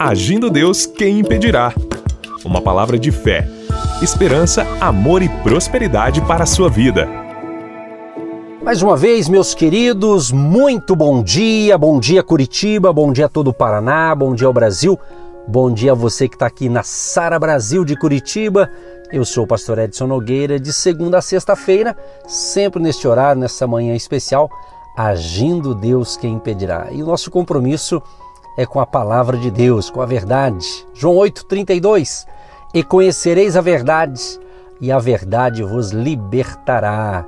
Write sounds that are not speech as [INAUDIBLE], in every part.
Agindo Deus, quem impedirá? Uma palavra de fé, esperança, amor e prosperidade para a sua vida. Mais uma vez, meus queridos, muito bom dia, bom dia Curitiba, bom dia todo o Paraná, bom dia ao Brasil, bom dia a você que está aqui na Sara Brasil de Curitiba. Eu sou o pastor Edson Nogueira, de segunda a sexta-feira, sempre neste horário, nessa manhã especial, agindo Deus quem impedirá. E o nosso compromisso é com a palavra de Deus, com a verdade. João 8,32 E conhecereis a verdade, e a verdade vos libertará.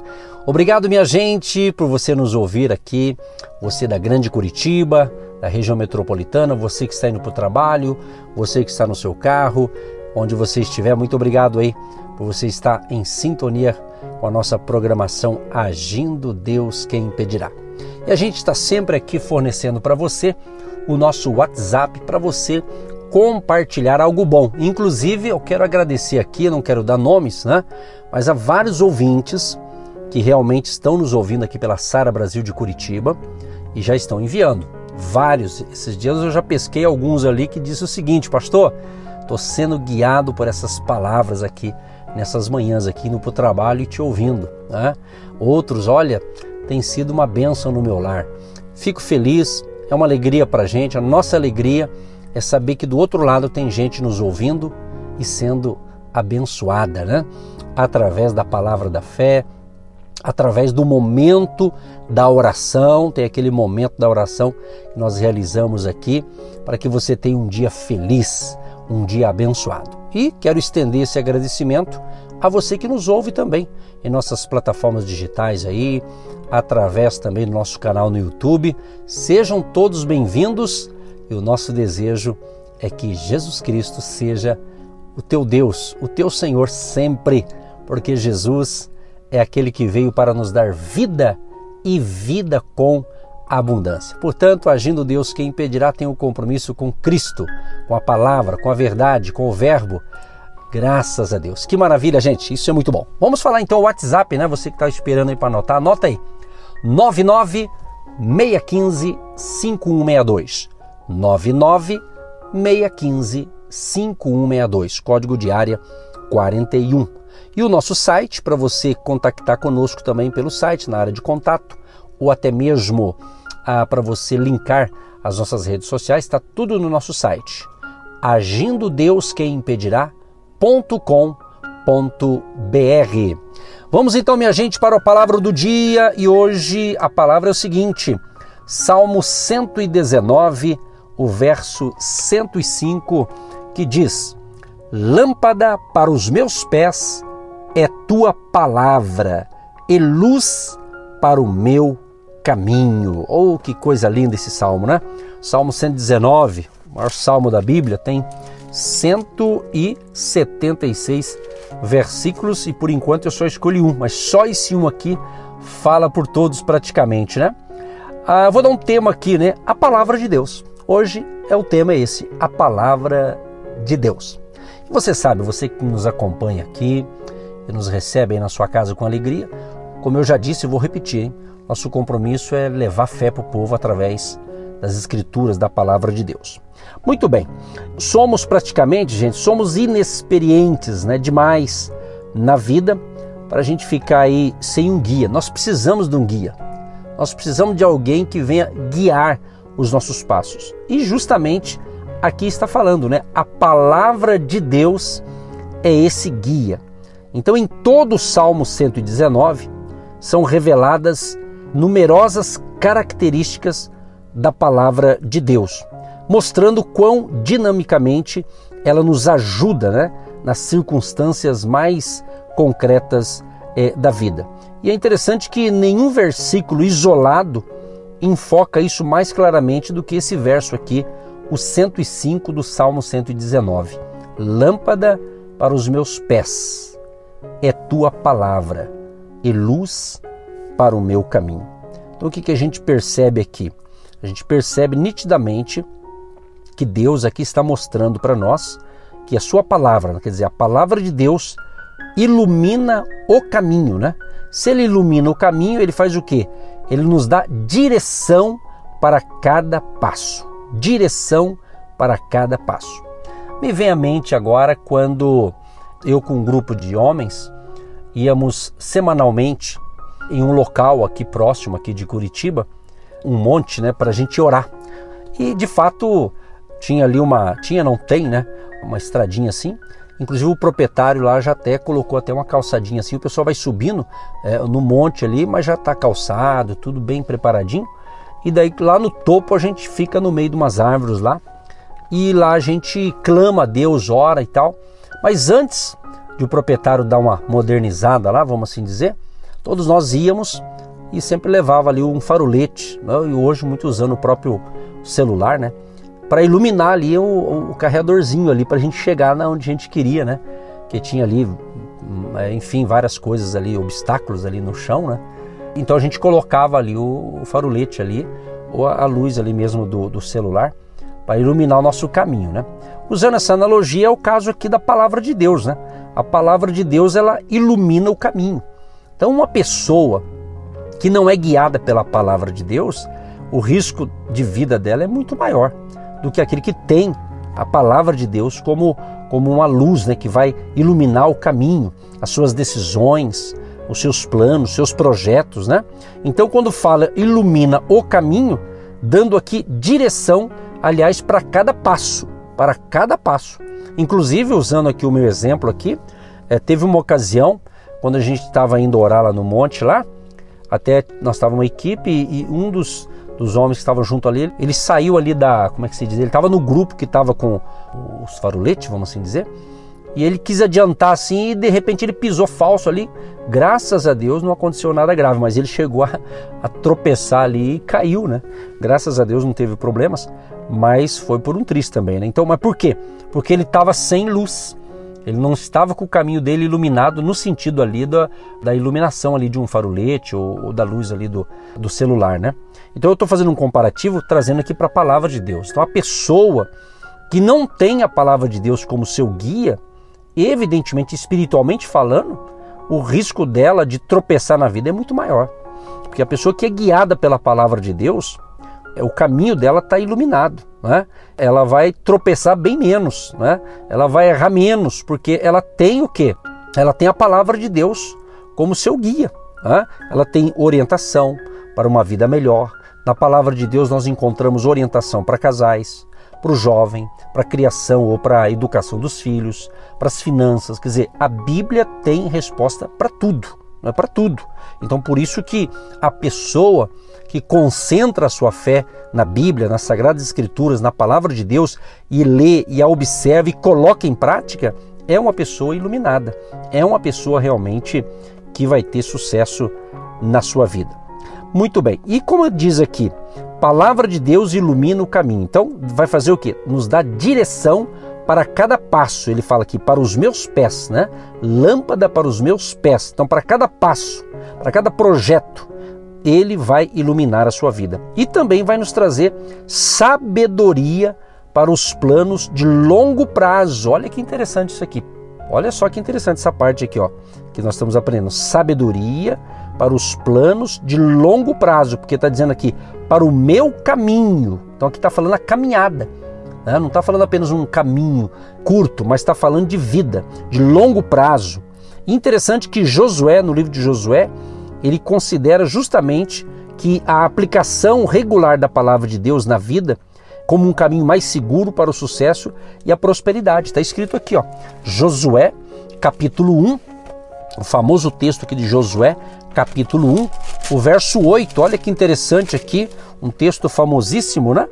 Obrigado, minha gente, por você nos ouvir aqui, você da Grande Curitiba, da região metropolitana, você que está indo para o trabalho, você que está no seu carro, onde você estiver, muito obrigado aí por você estar em sintonia com a nossa programação Agindo Deus Quem Impedirá. E a gente está sempre aqui fornecendo para você o nosso WhatsApp para você compartilhar algo bom. Inclusive, eu quero agradecer aqui, não quero dar nomes, né? Mas há vários ouvintes que realmente estão nos ouvindo aqui pela Sara Brasil de Curitiba e já estão enviando. Vários. Esses dias eu já pesquei alguns ali que disse o seguinte, pastor, estou sendo guiado por essas palavras aqui nessas manhãs aqui indo para o trabalho e te ouvindo. Né? Outros, olha, tem sido uma bênção no meu lar. Fico feliz, é uma alegria para a gente. A nossa alegria é saber que do outro lado tem gente nos ouvindo e sendo abençoada, né? Através da palavra da fé, através do momento da oração, tem aquele momento da oração que nós realizamos aqui para que você tenha um dia feliz, um dia abençoado. E quero estender esse agradecimento a você que nos ouve também em nossas plataformas digitais aí, através também do nosso canal no YouTube. Sejam todos bem-vindos e o nosso desejo é que Jesus Cristo seja o teu Deus, o teu Senhor sempre, porque Jesus é aquele que veio para nos dar vida e vida com abundância. Portanto, agindo Deus, quem impedirá tem um compromisso com Cristo, com a palavra, com a verdade, com o Verbo Graças a Deus. Que maravilha, gente. Isso é muito bom. Vamos falar então o WhatsApp, né? Você que está esperando aí para anotar, anota aí. 99 615 5162. 99 615 5162. Código de área 41. E o nosso site, para você contactar conosco também pelo site, na área de contato, ou até mesmo ah, para você linkar as nossas redes sociais, está tudo no nosso site. Agindo Deus quem impedirá www.palavra.com.br. Vamos então, minha gente, para a palavra do dia e hoje a palavra é o seguinte: Salmo 119, o verso 105, que diz: Lâmpada para os meus pés é tua palavra e luz para o meu caminho. Oh, que coisa linda esse salmo, né? Salmo 119, o maior salmo da Bíblia, tem 176 versículos e por enquanto eu só escolhi um, mas só esse um aqui fala por todos praticamente, né? Ah, vou dar um tema aqui, né? A palavra de Deus. Hoje é o tema esse, a palavra de Deus. E você sabe, você que nos acompanha aqui e nos recebe aí na sua casa com alegria, como eu já disse, eu vou repetir, hein? nosso compromisso é levar fé para o povo através das escrituras da palavra de Deus. Muito bem, somos praticamente, gente, somos inexperientes né, demais na vida para a gente ficar aí sem um guia. Nós precisamos de um guia. Nós precisamos de alguém que venha guiar os nossos passos. E justamente aqui está falando, né? A palavra de Deus é esse guia. Então, em todo o Salmo 119 são reveladas numerosas características da palavra de Deus mostrando quão dinamicamente ela nos ajuda né, nas circunstâncias mais concretas é, da vida. E é interessante que nenhum versículo isolado enfoca isso mais claramente do que esse verso aqui, o 105 do Salmo 119. Lâmpada para os meus pés é tua palavra e luz para o meu caminho. Então o que, que a gente percebe aqui? A gente percebe nitidamente que Deus aqui está mostrando para nós que a sua palavra, quer dizer, a palavra de Deus ilumina o caminho, né? Se ele ilumina o caminho, ele faz o quê? Ele nos dá direção para cada passo. Direção para cada passo. Me vem à mente agora quando eu com um grupo de homens íamos semanalmente em um local aqui próximo aqui de Curitiba, um monte, né, para a gente orar. E de fato tinha ali uma, tinha não tem, né, uma estradinha assim. Inclusive o proprietário lá já até colocou até uma calçadinha assim. O pessoal vai subindo é, no monte ali, mas já está calçado, tudo bem preparadinho. E daí lá no topo a gente fica no meio de umas árvores lá e lá a gente clama a Deus, ora e tal. Mas antes de o proprietário dar uma modernizada lá, vamos assim dizer, todos nós íamos e sempre levava ali um farolete, né? e hoje muito usando o próprio celular, né? Para iluminar ali o, o carregadorzinho ali para a gente chegar na onde a gente queria, né? Que tinha ali, hum, é, enfim, várias coisas ali, obstáculos ali no chão, né? Então a gente colocava ali o, o farolete ali, ou a, a luz ali mesmo do, do celular, para iluminar o nosso caminho, né? Usando essa analogia é o caso aqui da palavra de Deus, né? A palavra de Deus ela ilumina o caminho. Então uma pessoa que não é guiada pela palavra de Deus, o risco de vida dela é muito maior do que aquele que tem a palavra de Deus como, como uma luz né, que vai iluminar o caminho, as suas decisões, os seus planos, seus projetos. Né? Então, quando fala ilumina o caminho, dando aqui direção, aliás, para cada passo, para cada passo. Inclusive, usando aqui o meu exemplo aqui, é, teve uma ocasião, quando a gente estava indo orar lá no monte lá, até nós estávamos uma equipe e um dos, dos homens que estavam junto ali, ele saiu ali da, como é que se diz? Ele estava no grupo que estava com os faroletes, vamos assim dizer, e ele quis adiantar assim e de repente ele pisou falso ali. Graças a Deus não aconteceu nada grave, mas ele chegou a, a tropeçar ali e caiu, né? Graças a Deus não teve problemas, mas foi por um triste também, né? Então, mas por quê? Porque ele estava sem luz. Ele não estava com o caminho dele iluminado no sentido ali da, da iluminação ali de um farolete ou, ou da luz ali do, do celular, né? Então eu estou fazendo um comparativo trazendo aqui para a palavra de Deus. Então a pessoa que não tem a palavra de Deus como seu guia, evidentemente espiritualmente falando, o risco dela de tropeçar na vida é muito maior. Porque a pessoa que é guiada pela palavra de Deus, o caminho dela está iluminado. Né? Ela vai tropeçar bem menos, né? ela vai errar menos, porque ela tem o quê? Ela tem a palavra de Deus como seu guia. Né? Ela tem orientação para uma vida melhor. Na palavra de Deus nós encontramos orientação para casais, para o jovem, para a criação ou para a educação dos filhos, para as finanças. Quer dizer, a Bíblia tem resposta para tudo, não é para tudo. Então por isso que a pessoa que concentra a sua fé na Bíblia, nas Sagradas Escrituras, na palavra de Deus e lê e a observa e coloca em prática, é uma pessoa iluminada, é uma pessoa realmente que vai ter sucesso na sua vida. Muito bem, e como diz aqui, palavra de Deus ilumina o caminho. Então, vai fazer o que? Nos dá direção para cada passo. Ele fala aqui, para os meus pés, né? Lâmpada para os meus pés. Então, para cada passo, para cada projeto, ele vai iluminar a sua vida. E também vai nos trazer sabedoria para os planos de longo prazo. Olha que interessante isso aqui. Olha só que interessante essa parte aqui, ó, que nós estamos aprendendo. Sabedoria para os planos de longo prazo, porque está dizendo aqui, para o meu caminho. Então aqui está falando a caminhada. Né? Não está falando apenas um caminho curto, mas está falando de vida, de longo prazo. Interessante que Josué, no livro de Josué, ele considera justamente que a aplicação regular da palavra de Deus na vida como um caminho mais seguro para o sucesso e a prosperidade. Está escrito aqui, ó, Josué, capítulo 1, o famoso texto aqui de Josué, capítulo 1, o verso 8. Olha que interessante aqui, um texto famosíssimo, né?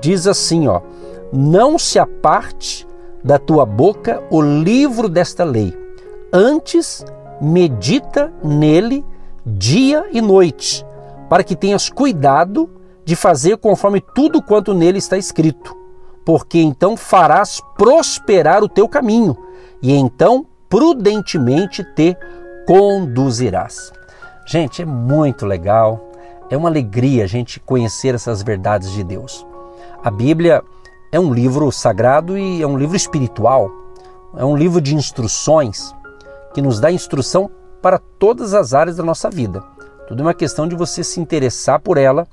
Diz assim, ó: Não se aparte da tua boca o livro desta lei. Antes medita nele dia e noite, para que tenhas cuidado de fazer conforme tudo quanto nele está escrito, porque então farás prosperar o teu caminho, e então prudentemente te conduzirás. Gente, é muito legal, é uma alegria a gente conhecer essas verdades de Deus. A Bíblia é um livro sagrado e é um livro espiritual, é um livro de instruções que nos dá instrução para todas as áreas da nossa vida. Tudo é uma questão de você se interessar por ela,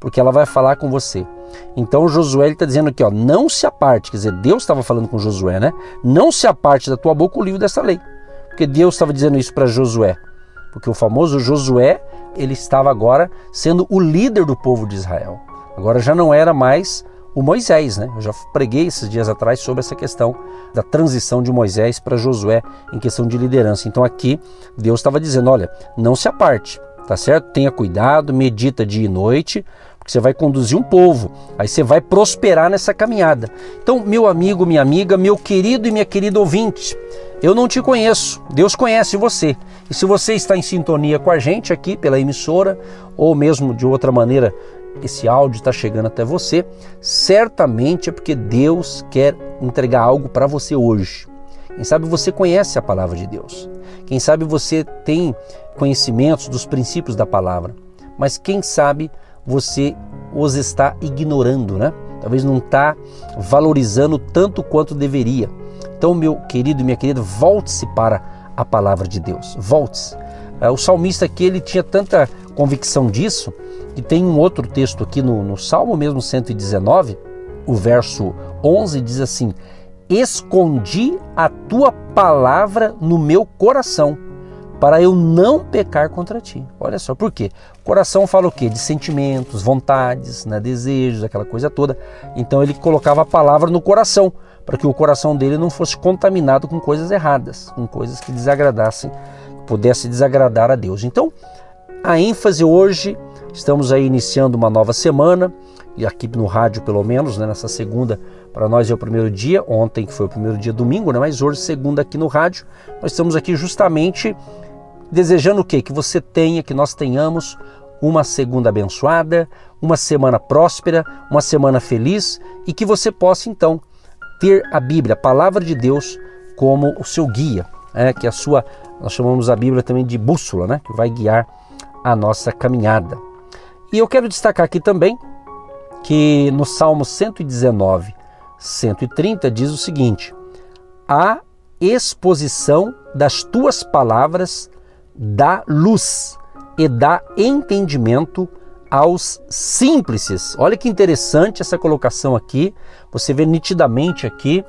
porque ela vai falar com você. Então Josué está dizendo aqui, ó, não se aparte, quer dizer, Deus estava falando com Josué, né? Não se aparte da tua boca o livro dessa lei. Porque Deus estava dizendo isso para Josué. Porque o famoso Josué, ele estava agora sendo o líder do povo de Israel. Agora já não era mais o Moisés, né? Eu já preguei esses dias atrás sobre essa questão da transição de Moisés para Josué em questão de liderança. Então aqui Deus estava dizendo, olha, não se aparte, tá certo? Tenha cuidado, medita dia e noite, porque você vai conduzir um povo, aí você vai prosperar nessa caminhada. Então, meu amigo, minha amiga, meu querido e minha querida ouvinte, eu não te conheço, Deus conhece você. E se você está em sintonia com a gente aqui pela emissora, ou mesmo de outra maneira, esse áudio está chegando até você, certamente é porque Deus quer entregar algo para você hoje. Quem sabe você conhece a palavra de Deus. Quem sabe você tem conhecimentos dos princípios da palavra. Mas quem sabe você os está ignorando, né? Talvez não está valorizando tanto quanto deveria. Então, meu querido e minha querida, volte-se para a palavra de Deus. Volte-se. É, o salmista aqui ele tinha tanta convicção disso que tem um outro texto aqui no, no Salmo mesmo 119, o verso 11 diz assim: Escondi a tua palavra no meu coração para eu não pecar contra ti. Olha só, por quê? O coração fala o quê? De sentimentos, vontades, né, desejos, aquela coisa toda. Então ele colocava a palavra no coração, para que o coração dele não fosse contaminado com coisas erradas, com coisas que desagradassem, pudesse desagradar a Deus. Então, a ênfase hoje, estamos aí iniciando uma nova semana, e aqui no rádio pelo menos, né, nessa segunda, para nós é o primeiro dia, ontem que foi o primeiro dia domingo, né, mas hoje segunda aqui no rádio, nós estamos aqui justamente desejando o quê? Que você tenha, que nós tenhamos uma segunda abençoada, uma semana próspera, uma semana feliz e que você possa então ter a Bíblia, a palavra de Deus, como o seu guia, é, que a sua, nós chamamos a Bíblia também de bússola, né, que vai guiar a nossa caminhada. E eu quero destacar aqui também que no Salmo 119, 130 diz o seguinte: A exposição das tuas palavras dá luz e dá entendimento aos simples. Olha que interessante essa colocação aqui. Você vê nitidamente aqui,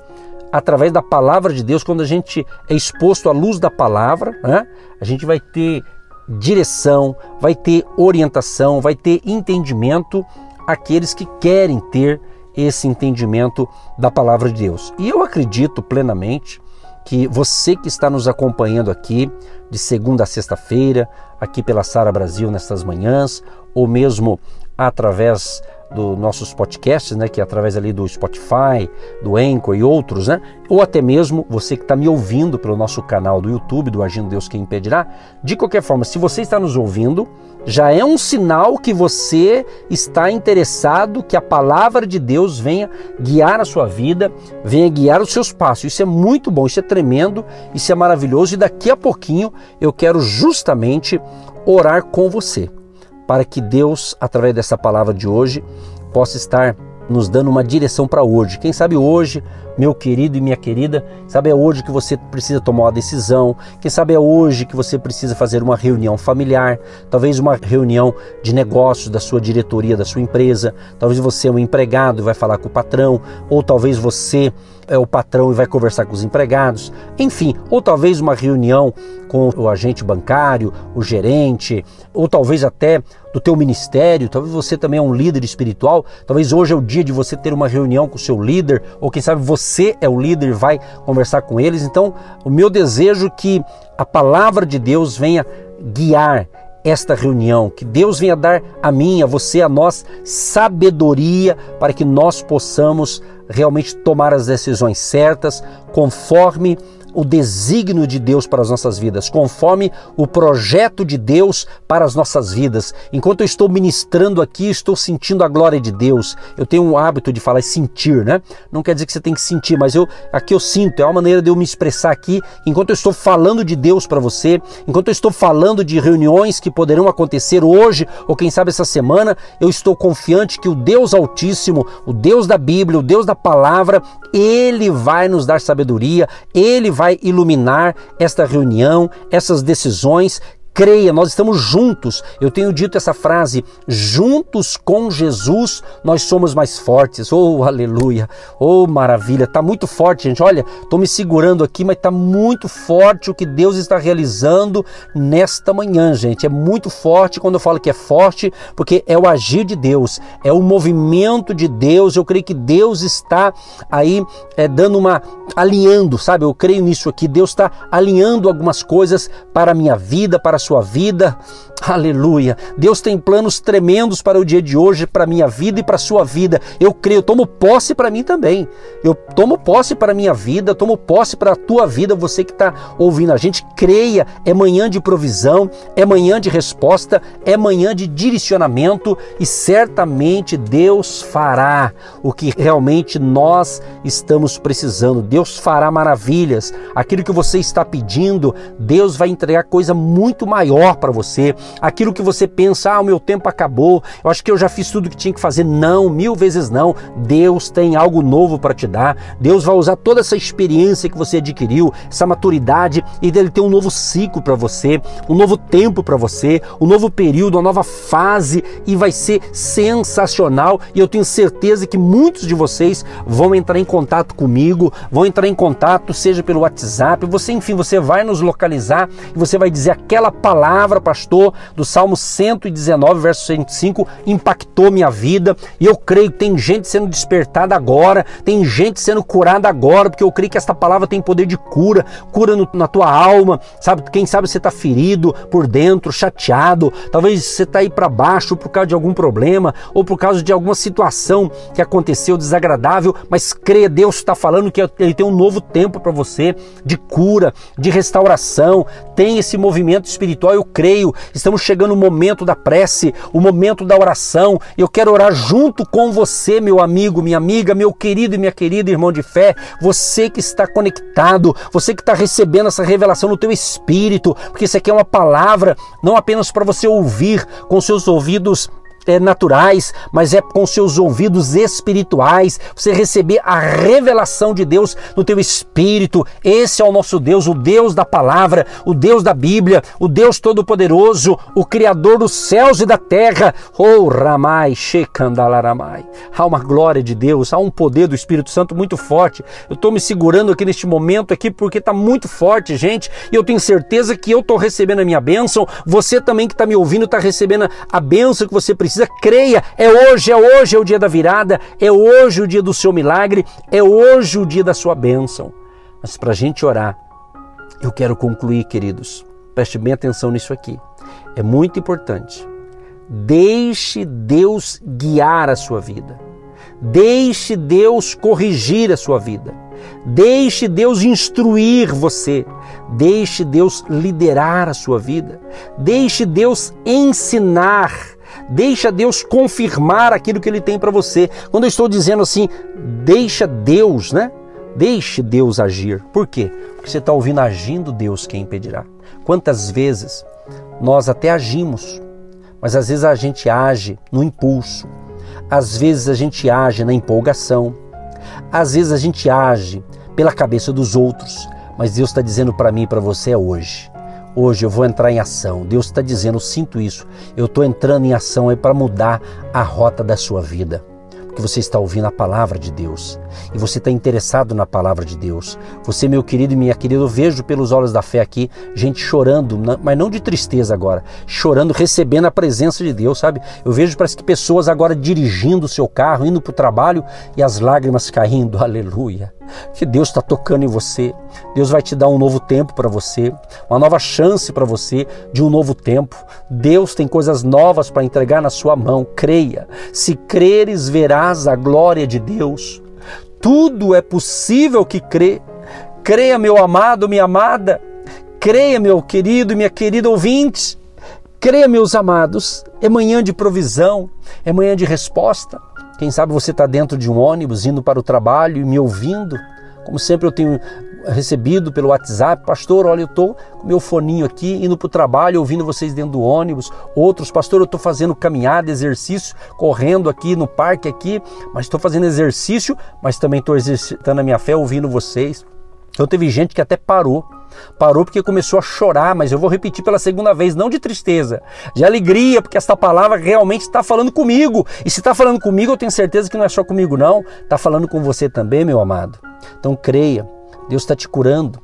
através da palavra de Deus, quando a gente é exposto à luz da palavra, né? a gente vai ter direção, vai ter orientação, vai ter entendimento aqueles que querem ter esse entendimento da palavra de Deus. E eu acredito plenamente que você que está nos acompanhando aqui de segunda a sexta-feira, aqui pela Sara Brasil nestas manhãs, ou mesmo através dos nossos podcasts, né, que é através ali do Spotify, do Anchor e outros, né, ou até mesmo você que está me ouvindo pelo nosso canal do YouTube, do Agindo Deus Quem Impedirá. De qualquer forma, se você está nos ouvindo, já é um sinal que você está interessado que a palavra de Deus venha guiar a sua vida, venha guiar os seus passos. Isso é muito bom, isso é tremendo, isso é maravilhoso e daqui a pouquinho eu quero justamente orar com você para que Deus, através dessa palavra de hoje, possa estar nos dando uma direção para hoje. Quem sabe hoje, meu querido e minha querida, sabe é hoje que você precisa tomar uma decisão. Quem sabe é hoje que você precisa fazer uma reunião familiar, talvez uma reunião de negócios da sua diretoria da sua empresa. Talvez você é um empregado e vai falar com o patrão, ou talvez você é o patrão e vai conversar com os empregados. Enfim, ou talvez uma reunião com o agente bancário, o gerente, ou talvez até do teu ministério, talvez você também é um líder espiritual, talvez hoje é o dia de você ter uma reunião com o seu líder, ou quem sabe você é o líder vai conversar com eles. Então, o meu desejo é que a palavra de Deus venha guiar esta reunião, que Deus venha dar a mim, a você, a nós sabedoria para que nós possamos realmente tomar as decisões certas conforme o desígnio de Deus para as nossas vidas, conforme o projeto de Deus para as nossas vidas. Enquanto eu estou ministrando aqui, estou sentindo a glória de Deus. Eu tenho um hábito de falar sentir, né? Não quer dizer que você tem que sentir, mas eu aqui eu sinto, é uma maneira de eu me expressar aqui, enquanto eu estou falando de Deus para você, enquanto eu estou falando de reuniões que poderão acontecer hoje ou quem sabe essa semana, eu estou confiante que o Deus Altíssimo, o Deus da Bíblia, o Deus da palavra, ele vai nos dar sabedoria, ele vai vai iluminar esta reunião, essas decisões, creia, nós estamos juntos. Eu tenho dito essa frase: juntos com Jesus nós somos mais fortes. Oh, aleluia! Oh, maravilha! Tá muito forte, gente. Olha, tô me segurando aqui, mas tá muito forte o que Deus está realizando nesta manhã, gente. É muito forte quando eu falo que é forte, porque é o agir de Deus, é o movimento de Deus. Eu creio que Deus está aí é, dando uma alinhando, sabe? Eu creio nisso aqui. Deus está alinhando algumas coisas para a minha vida, para sua vida. Aleluia. Deus tem planos tremendos para o dia de hoje, para a minha vida e para a sua vida. Eu creio, tomo posse para mim também. Eu tomo posse para a minha vida, tomo posse para a tua vida, você que está ouvindo a gente. Creia, é manhã de provisão, é manhã de resposta, é manhã de direcionamento e certamente Deus fará o que realmente nós estamos precisando. Deus fará maravilhas. Aquilo que você está pedindo, Deus vai entregar coisa muito maior para você aquilo que você pensa, ah, o meu tempo acabou, eu acho que eu já fiz tudo que tinha que fazer. Não, mil vezes não. Deus tem algo novo para te dar. Deus vai usar toda essa experiência que você adquiriu, essa maturidade, e Ele tem um novo ciclo para você, um novo tempo para você, um novo período, uma nova fase, e vai ser sensacional. E eu tenho certeza que muitos de vocês vão entrar em contato comigo, vão entrar em contato, seja pelo WhatsApp, você, enfim, você vai nos localizar e você vai dizer aquela palavra, pastor, do Salmo 119, verso 105, impactou minha vida e eu creio que tem gente sendo despertada agora, tem gente sendo curada agora, porque eu creio que esta palavra tem poder de cura, cura no, na tua alma, sabe? Quem sabe você está ferido por dentro, chateado, talvez você está aí para baixo por causa de algum problema ou por causa de alguma situação que aconteceu desagradável, mas creia, Deus está falando que Ele tem um novo tempo para você de cura, de restauração, tem esse movimento espiritual, eu creio, estamos chegando o momento da prece, o momento da oração. Eu quero orar junto com você, meu amigo, minha amiga, meu querido e minha querida irmão de fé, você que está conectado, você que está recebendo essa revelação no teu espírito, porque isso aqui é uma palavra não apenas para você ouvir com seus ouvidos é, naturais, mas é com seus ouvidos espirituais, você receber a revelação de Deus no teu espírito. Esse é o nosso Deus, o Deus da palavra, o Deus da Bíblia, o Deus todo-poderoso, o criador dos céus e da terra. Oh, Ramai, Shekandalaramai. Há uma glória de Deus, há um poder do Espírito Santo muito forte. Eu estou me segurando aqui neste momento aqui porque está muito forte, gente, e eu tenho certeza que eu estou recebendo a minha bênção. Você também que está me ouvindo está recebendo a bênção que você precisa precisa, creia. É hoje, é hoje é o dia da virada, é hoje o dia do seu milagre, é hoje o dia da sua bênção. Mas para a gente orar, eu quero concluir, queridos. Preste bem atenção nisso aqui. É muito importante. Deixe Deus guiar a sua vida. Deixe Deus corrigir a sua vida. Deixe Deus instruir você. Deixe Deus liderar a sua vida. Deixe Deus ensinar Deixa Deus confirmar aquilo que Ele tem para você. Quando eu estou dizendo assim, deixa Deus, né? Deixe Deus agir. Por quê? Porque você está ouvindo agindo Deus quem impedirá. Quantas vezes nós até agimos, mas às vezes a gente age no impulso, às vezes a gente age na empolgação, às vezes a gente age pela cabeça dos outros, mas Deus está dizendo para mim e para você hoje. Hoje eu vou entrar em ação. Deus está dizendo, eu sinto isso. Eu estou entrando em ação aí para mudar a rota da sua vida. Porque você está ouvindo a palavra de Deus e você está interessado na palavra de Deus. Você, meu querido e minha querida, eu vejo pelos olhos da fé aqui gente chorando, mas não de tristeza agora, chorando, recebendo a presença de Deus, sabe? Eu vejo parece que pessoas agora dirigindo o seu carro, indo para o trabalho e as lágrimas caindo, [LAUGHS] aleluia. Que Deus está tocando em você. Deus vai te dar um novo tempo para você, uma nova chance para você de um novo tempo. Deus tem coisas novas para entregar na sua mão. Creia. Se creres, verás a glória de Deus. Tudo é possível que crê. Creia, meu amado, minha amada. Creia, meu querido e minha querida ouvinte. Creia, meus amados. É manhã de provisão, é manhã de resposta. Quem sabe você está dentro de um ônibus indo para o trabalho e me ouvindo. Como sempre eu tenho recebido pelo WhatsApp, pastor, olha, eu estou com meu foninho aqui, indo para o trabalho, ouvindo vocês dentro do ônibus. Outros, pastor, eu estou fazendo caminhada, exercício, correndo aqui no parque aqui, mas estou fazendo exercício, mas também estou exercitando a minha fé ouvindo vocês. Então teve gente que até parou. Parou porque começou a chorar, mas eu vou repetir pela segunda vez, não de tristeza, de alegria, porque esta palavra realmente está falando comigo. E se está falando comigo, eu tenho certeza que não é só comigo, não. Está falando com você também, meu amado. Então creia, Deus está te curando.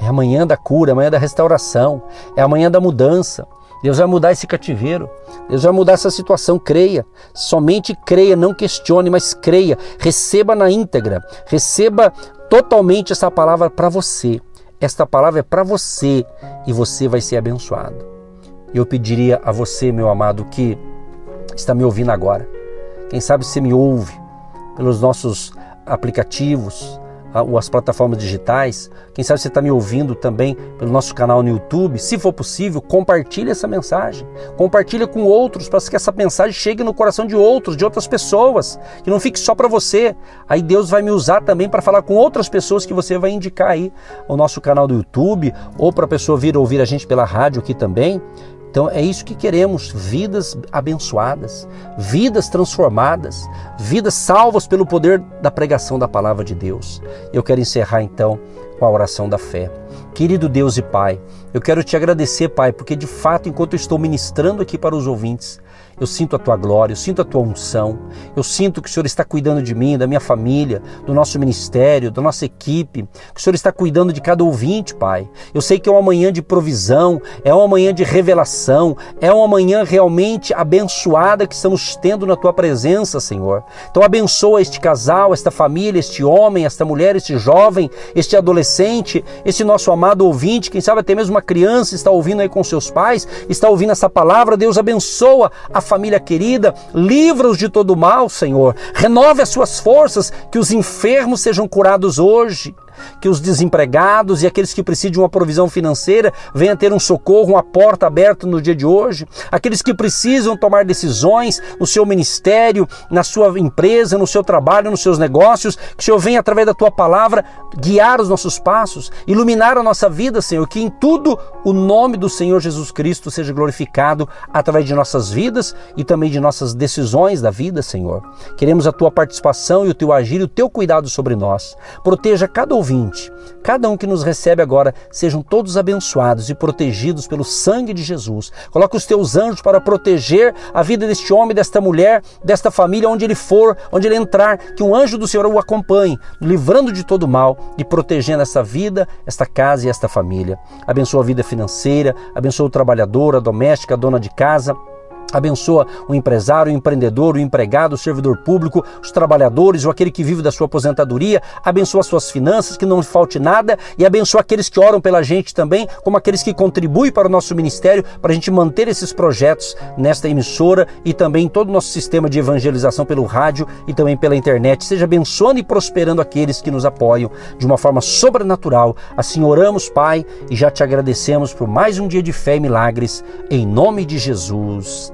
É amanhã da cura, é amanhã da restauração, é amanhã da mudança. Deus vai mudar esse cativeiro. Deus vai mudar essa situação. Creia. Somente creia, não questione, mas creia. Receba na íntegra. Receba totalmente essa palavra para você. Esta palavra é para você e você vai ser abençoado. Eu pediria a você, meu amado, que está me ouvindo agora. Quem sabe você me ouve pelos nossos aplicativos, as plataformas digitais. Quem sabe você está me ouvindo também pelo nosso canal no YouTube. Se for possível, compartilhe essa mensagem. Compartilhe com outros para que essa mensagem chegue no coração de outros, de outras pessoas. Que não fique só para você. Aí Deus vai me usar também para falar com outras pessoas que você vai indicar aí o nosso canal do YouTube ou para a pessoa vir ouvir a gente pela rádio aqui também. Então é isso que queremos: vidas abençoadas, vidas transformadas, vidas salvas pelo poder da pregação da palavra de Deus. Eu quero encerrar então com a oração da fé. Querido Deus e Pai, eu quero te agradecer, Pai, porque de fato, enquanto eu estou ministrando aqui para os ouvintes, eu sinto a tua glória, eu sinto a tua unção, eu sinto que o Senhor está cuidando de mim, da minha família, do nosso ministério, da nossa equipe, que o Senhor está cuidando de cada ouvinte, Pai. Eu sei que é uma manhã de provisão, é uma manhã de revelação, é uma manhã realmente abençoada que estamos tendo na tua presença, Senhor. Então abençoa este casal, esta família, este homem, esta mulher, este jovem, este adolescente, este nosso amado ouvinte, quem sabe até mesmo uma criança está ouvindo aí com seus pais, está ouvindo essa palavra, Deus abençoa a família querida, livra-os de todo mal, Senhor. Renove as suas forças, que os enfermos sejam curados hoje que os desempregados e aqueles que precisam de uma provisão financeira venham ter um socorro, uma porta aberta no dia de hoje. Aqueles que precisam tomar decisões no seu ministério, na sua empresa, no seu trabalho, nos seus negócios, que o Senhor venha através da tua palavra guiar os nossos passos, iluminar a nossa vida, Senhor, que em tudo o nome do Senhor Jesus Cristo seja glorificado através de nossas vidas e também de nossas decisões da vida, Senhor. Queremos a tua participação e o teu agir e o teu cuidado sobre nós. Proteja cada ouvinte, cada um que nos recebe agora, sejam todos abençoados e protegidos pelo sangue de Jesus. Coloca os teus anjos para proteger a vida deste homem, desta mulher, desta família, onde ele for, onde ele entrar, que um anjo do Senhor o acompanhe, livrando de todo mal e protegendo essa vida, esta casa e esta família. Abençoa a vida financeira, abençoa o trabalhador, a doméstica, a dona de casa Abençoa o empresário, o empreendedor, o empregado, o servidor público, os trabalhadores ou aquele que vive da sua aposentadoria. Abençoa suas finanças, que não lhe falte nada. E abençoa aqueles que oram pela gente também, como aqueles que contribuem para o nosso ministério, para a gente manter esses projetos nesta emissora e também todo o nosso sistema de evangelização pelo rádio e também pela internet. Seja abençoando e prosperando aqueles que nos apoiam de uma forma sobrenatural. Assim oramos, Pai, e já te agradecemos por mais um dia de fé e milagres. Em nome de Jesus.